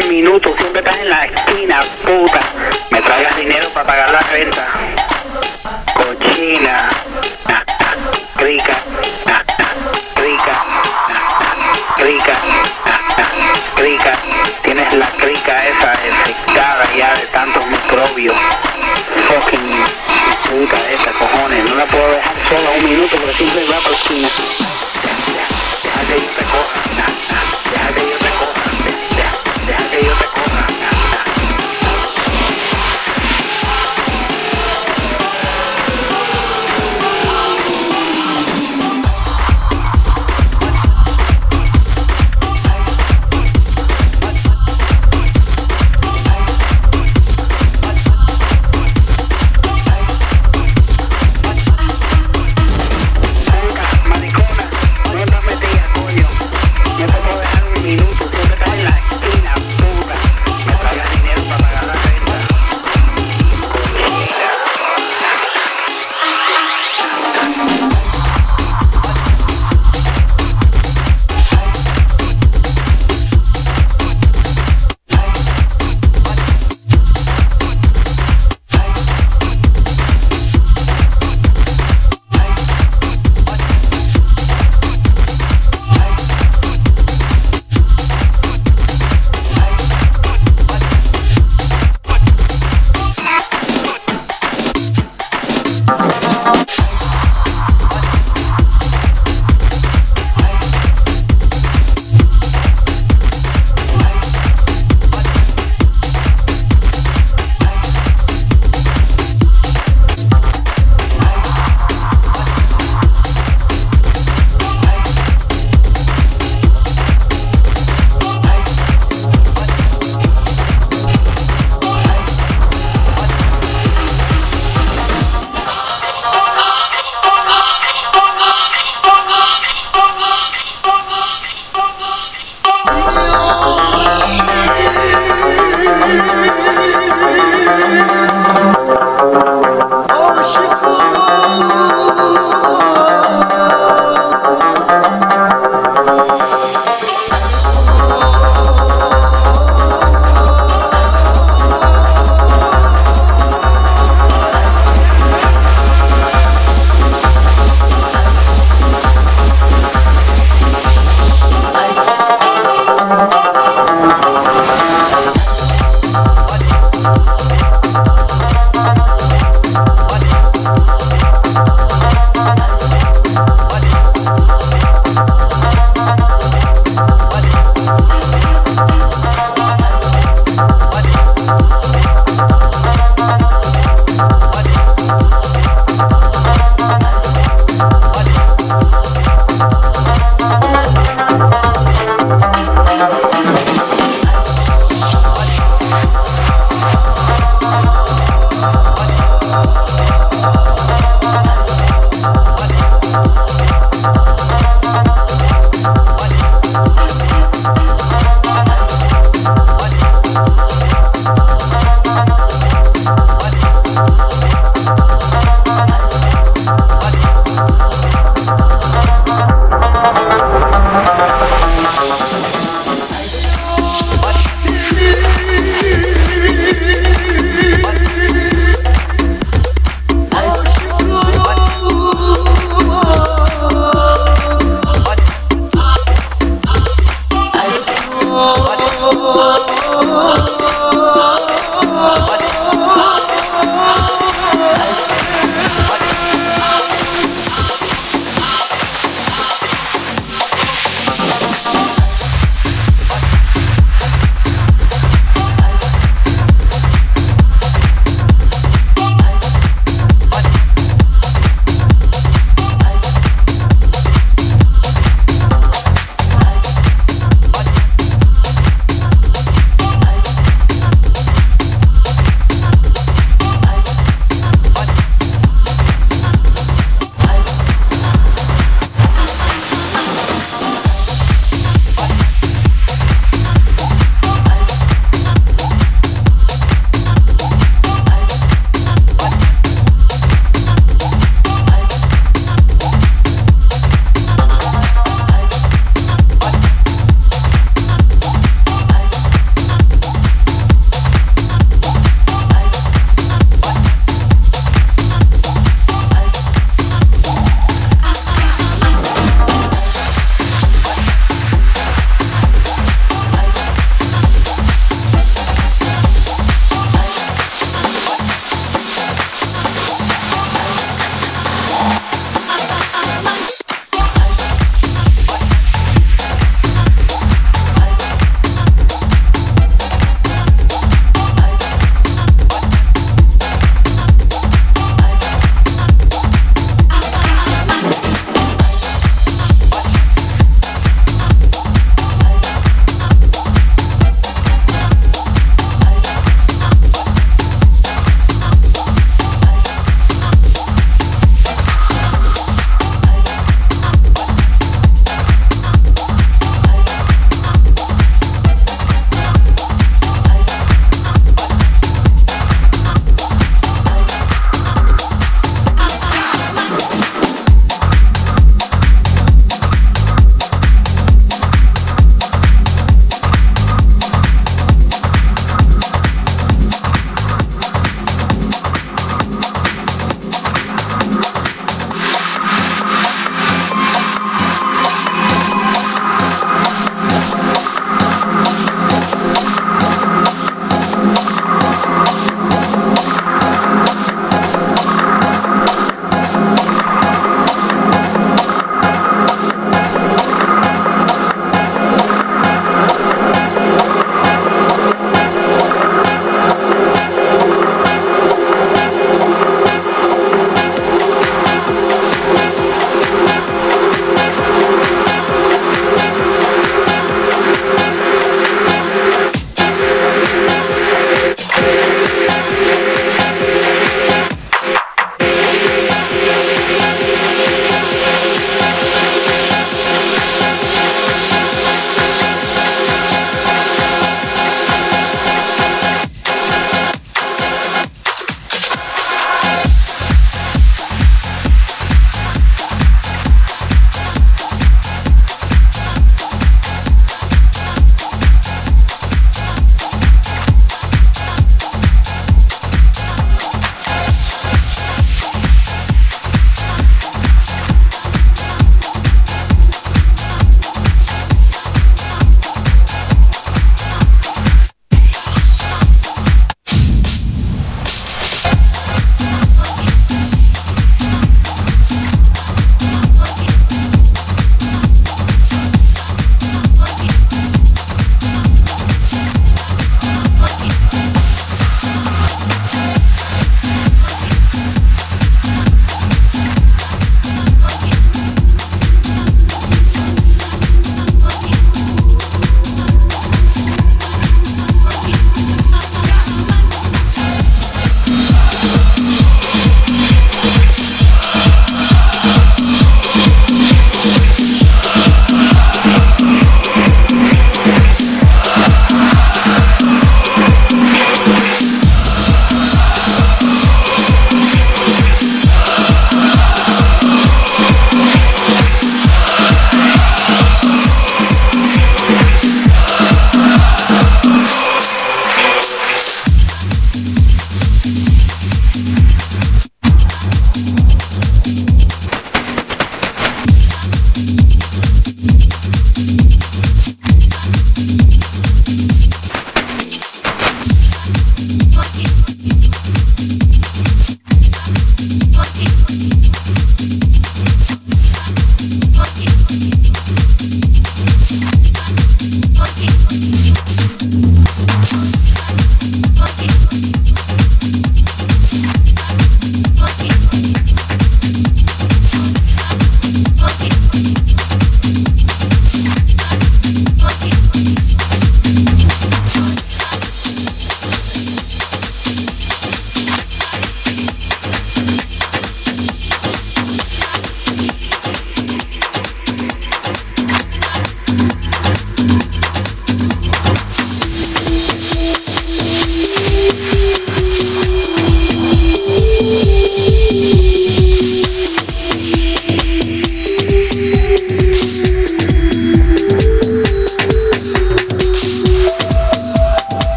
te minuto. Siempre estás en la esquina, puta. Me traigas dinero para pagar la renta. Cochina. Ah, ah, rica. Ah, rica. Rica. Rica. Tienes la crica esa infectada ya de tantos microbios. Fucking puta esa, cojones. No la puedo dejar sola un minuto porque siempre va para la esquina. Deja